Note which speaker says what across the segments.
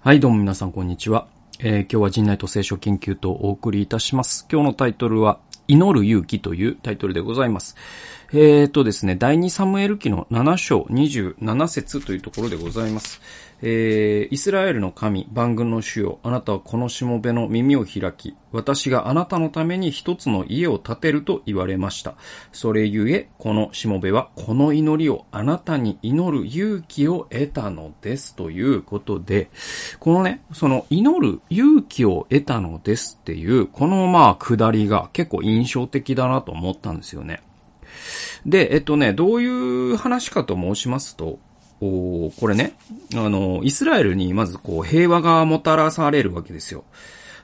Speaker 1: はい、どうも皆さんこんにちは。えー今日は陣内と聖書研究とお送りいたします。今日のタイトルは、祈る勇気というタイトルでございます。えーとですね、第2サムエル記の7章27節というところでございます。えー、イスラエルの神、万軍の主よ、あなたはこのしもべの耳を開き、私があなたのために一つの家を建てると言われました。それゆえ、このしもべはこの祈りをあなたに祈る勇気を得たのです。ということで、このね、その祈る勇気を得たのですっていう、このまあ、下りが結構印象的だなと思ったんですよね。で、えっとね、どういう話かと申しますと、おこれね、あの、イスラエルにまずこう平和がもたらされるわけですよ。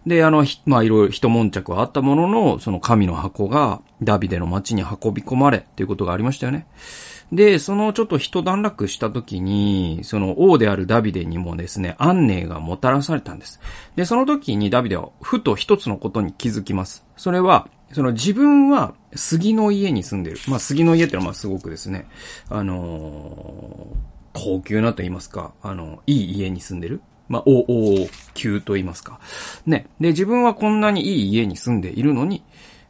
Speaker 1: で、あの、ひまあ、いろいろ一悶着はあったものの、その神の箱がダビデの町に運び込まれっていうことがありましたよね。で、そのちょっと一段落した時に、その王であるダビデにもですね、安寧がもたらされたんです。で、その時にダビデはふと一つのことに気づきます。それは、その自分は杉の家に住んでる。まあ杉の家ってのはまあすごくですね、あのー高級なと言いますか、あの、いい家に住んでる。まあ、お、お、級と言いますか。ね。で、自分はこんなにいい家に住んでいるのに、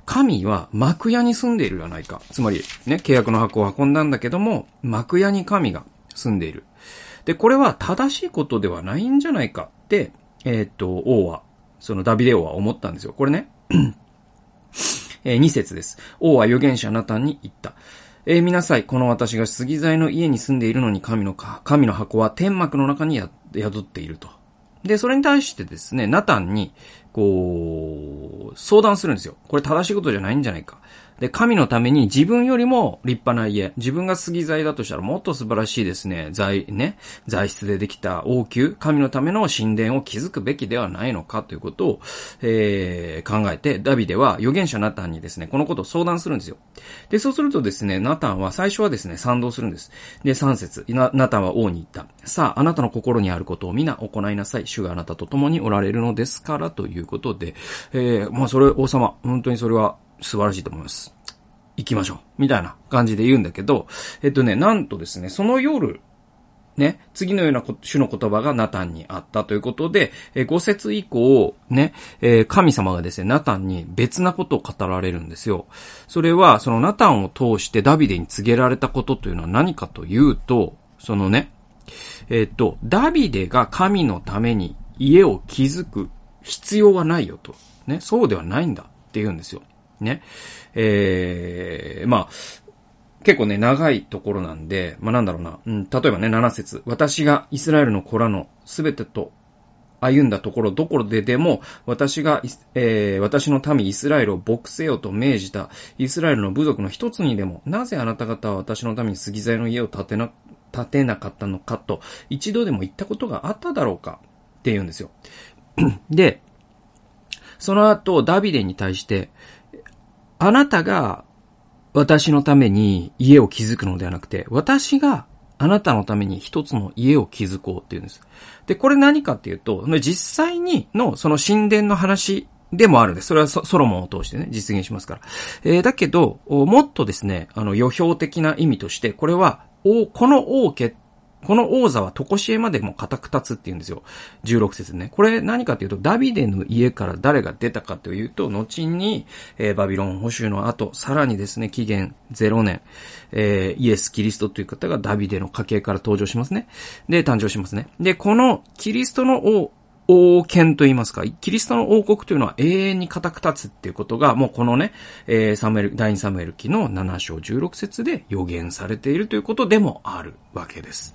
Speaker 1: 神は幕屋に住んでいるじゃないか。つまり、ね、契約の箱を運んだんだけども、幕屋に神が住んでいる。で、これは正しいことではないんじゃないかって、えーっと、王は、そのダビデ王は思ったんですよ。これね、えー、2節です。王は預言者ナタンに言った。えー見なさん。この私が杉材の家に住んでいるのに神のか、神の箱は天幕の中に宿っていると。で、それに対してですね、ナタンに、こう、相談するんですよ。これ正しいことじゃないんじゃないか。で、神のために自分よりも立派な家、自分が杉材だとしたらもっと素晴らしいですね、材、ね、材質でできた王宮、神のための神殿を築くべきではないのかということを、えー考えて、ダビデは預言者ナタンにですね、このことを相談するんですよ。で、そうするとですね、ナタンは最初はですね、賛同するんです。で、3節ナタンは王に言った。さあ、あなたの心にあることを皆行いなさい。主があなたと共におられるのですから、ということで、えー、まあ、それ、王様、本当にそれは素晴らしいと思います。行きましょう。みたいな感じで言うんだけど、えっとね、なんとですね、その夜、ね、次のようなこ主の言葉がナタンにあったということで、えー5節以降、ね、えー神様がですね、ナタンに別なことを語られるんですよ。それは、そのナタンを通してダビデに告げられたことというのは何かというと、そのね、えーっと、ダビデが神のために家を築く必要はないよと。ね、そうではないんだって言うんですよ。ね。えー、まあ、結構ね、長いところなんで、まあなんだろうな。うん、例えばね、7節私がイスラエルの子らのすべてと歩んだところどころででも、私が、えー私の民イスラエルを牧せよと命じたイスラエルの部族の一つにでも、なぜあなた方は私のために杉材の家を建てな、建てなかったのかと、一度でも言ったことがあっただろうかって言うんですよ。で、その後、ダビデに対して、あなたが私のために家を築くのではなくて、私があなたのために一つの家を築こうっていうんです。で、これ何かっていうと、実際にのその神殿の話でもあるんです。それはソロモンを通してね、実現しますから。えーだけど、もっとですね、あの、予表的な意味として、これは、この王家この王座はとこしえまでも固く立つって言うんですよ。16節ね。これ何かというと、ダビデの家から誰が出たかというと、後に、えーバビロン保守の後、さらにですね、紀元0年、えーイエス・キリストという方がダビデの家系から登場しますね。で、誕生しますね。で、このキリストの王、王権と言いますか、キリストの王国というのは永遠に固く立つっていうことが、もうこのね、えーサムエル、第2サムエル記の7章16節で予言されているということでもあるわけです。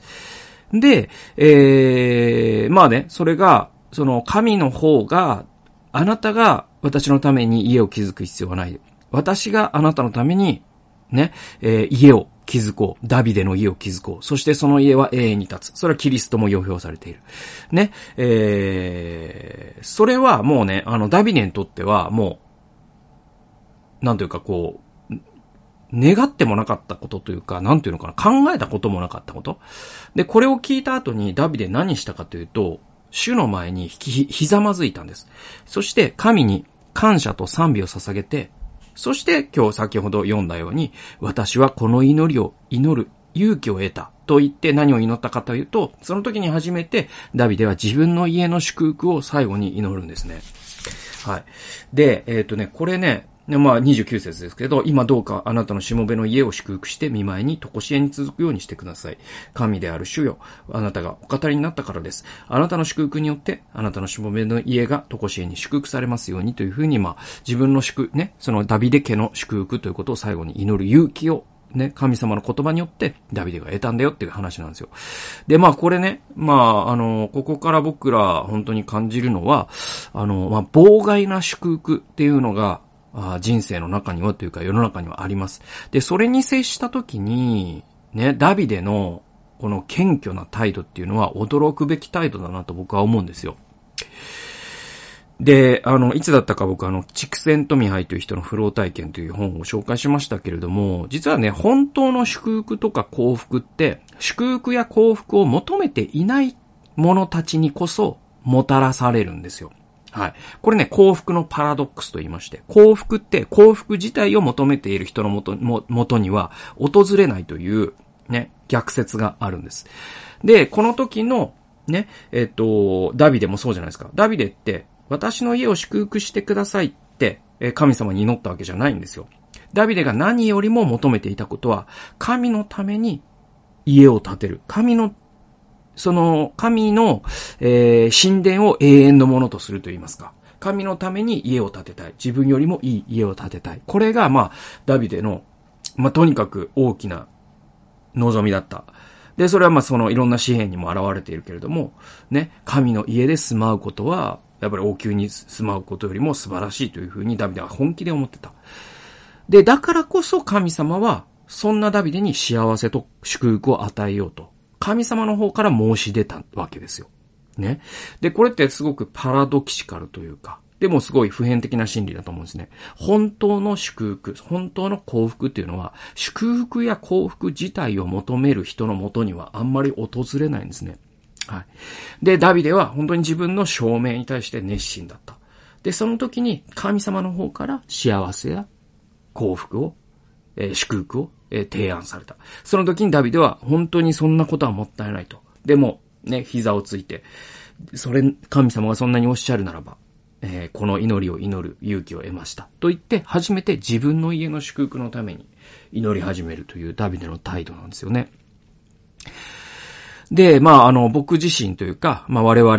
Speaker 1: で、えー、まあね、それが、その神の方が、あなたが私のために家を築く必要はない。私があなたのために、ね、えー家を築こう。ダビデの家を築こう。そしてその家は永遠に立つ。それはキリストも予表されている。ね、えー、それはもうね、あの、ダビデにとってはもう、なんというかこう、願ってもなかったことというか、なんていうのかな、考えたこともなかったこと。で、これを聞いた後にダビデ何したかというと、主の前にひひざまずいたんです。そして神に感謝と賛美を捧げて、そして今日先ほど読んだように、私はこの祈りを祈る勇気を得たと言って何を祈ったかというと、その時に初めてダビデは自分の家の祝福を最後に祈るんですね。はい。で、えっ、ー、とね、これね、でまあ29節ですけど、今どうかあなたのしもべの家を祝福して見舞いに常しえに続くようにしてください。神である主よ。あなたがお語りになったからです。あなたの祝福によって、あなたのしもべの家が常しえに祝福されますようにというふうに、まあ自分の祝、ね、そのダビデ家の祝福ということを最後に祈る勇気をね、神様の言葉によってダビデが得たんだよっていう話なんですよ。で、まあこれね、まああの、ここから僕ら本当に感じるのは、あの、まあ妨害な祝福っていうのが、あ人生の中にはというか世の中にはあります。で、それに接した時に、ね、ダビデのこの謙虚な態度っていうのは驚くべき態度だなと僕は思うんですよ。で、あの、いつだったか僕あの、畜生富杯という人の不老体験という本を紹介しましたけれども、実はね、本当の祝福とか幸福って、祝福や幸福を求めていない者たちにこそもたらされるんですよ。はい。これね、幸福のパラドックスと言いまして、幸福って幸福自体を求めている人のもと、も、もとには訪れないという、ね、逆説があるんです。で、この時の、ね、えっと、ダビデもそうじゃないですか。ダビデって、私の家を祝福してくださいって、神様に祈ったわけじゃないんですよ。ダビデが何よりも求めていたことは、神のために家を建てる。神の、その、神の、えー、神殿を永遠のものとすると言いますか。神のために家を建てたい。自分よりもいい家を建てたい。これが、まあ、ダビデの、まあ、とにかく大きな望みだった。で、それはまあそのいろんな紙幣にも現れているけれども、ね、神の家で住まうことは、やっぱり王宮に住まうことよりも素晴らしいというふうにダビデは本気で思ってた。で、だからこそ神様は、そんなダビデに幸せと祝福を与えようと、神様の方から申し出たわけですよ。ね。で、これってすごくパラドキシカルというか、でもすごい普遍的な心理だと思うんですね。本当の祝福、本当の幸福っていうのは、祝福や幸福自体を求める人のもとにはあんまり訪れないんですね。はい。で、ダビデは本当に自分の証明に対して熱心だった。で、その時に神様の方から幸せや幸福を、えー、祝福を、えー、提案された。その時にダビデは本当にそんなことはもったいないと。でも、ね、膝をついて、それ、神様がそんなにおっしゃるならば、えー、この祈りを祈る勇気を得ました。と言って、初めて自分の家の祝福のために祈り始めるというダビデの態度なんですよね。で、まあ、あの、僕自身というか、まあ、我々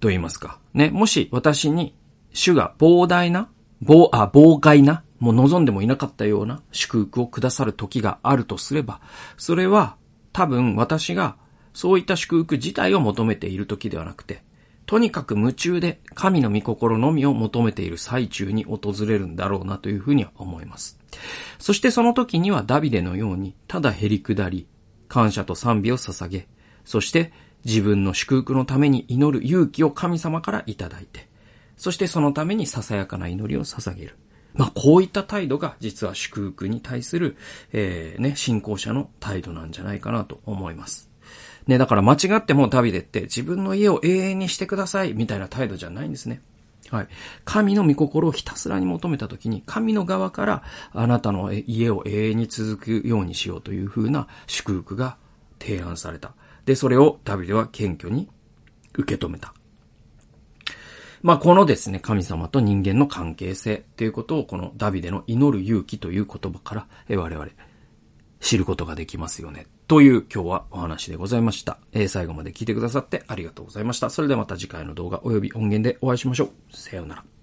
Speaker 1: と言いますか、ね、もし私に主が膨大な、膨、あ、膨外な、もう望んでもいなかったような祝福をくださる時があるとすれば、それは多分私がそういった祝福自体を求めている時ではなくて、とにかく夢中で神の御心のみを求めている最中に訪れるんだろうなというふうには思います。そしてその時にはダビデのように、ただ減り下り、感謝と賛美を捧げ、そして自分の祝福のために祈る勇気を神様からいただいて、そしてそのためにささやかな祈りを捧げる。まあ、こういった態度が実は祝福に対する、えー、ね、信仰者の態度なんじゃないかなと思います。ね、だから間違ってもダビデって自分の家を永遠にしてくださいみたいな態度じゃないんですね。はい。神の御心をひたすらに求めたときに、神の側からあなたの家を永遠に続くようにしようというふうな祝福が提案された。で、それをダビデは謙虚に受け止めた。まあ、このですね、神様と人間の関係性ということを、このダビデの祈る勇気という言葉から、我々、知ることができますよね。という今日はお話でございました。えー、最後まで聞いてくださってありがとうございました。それではまた次回の動画及び音源でお会いしましょう。さようなら。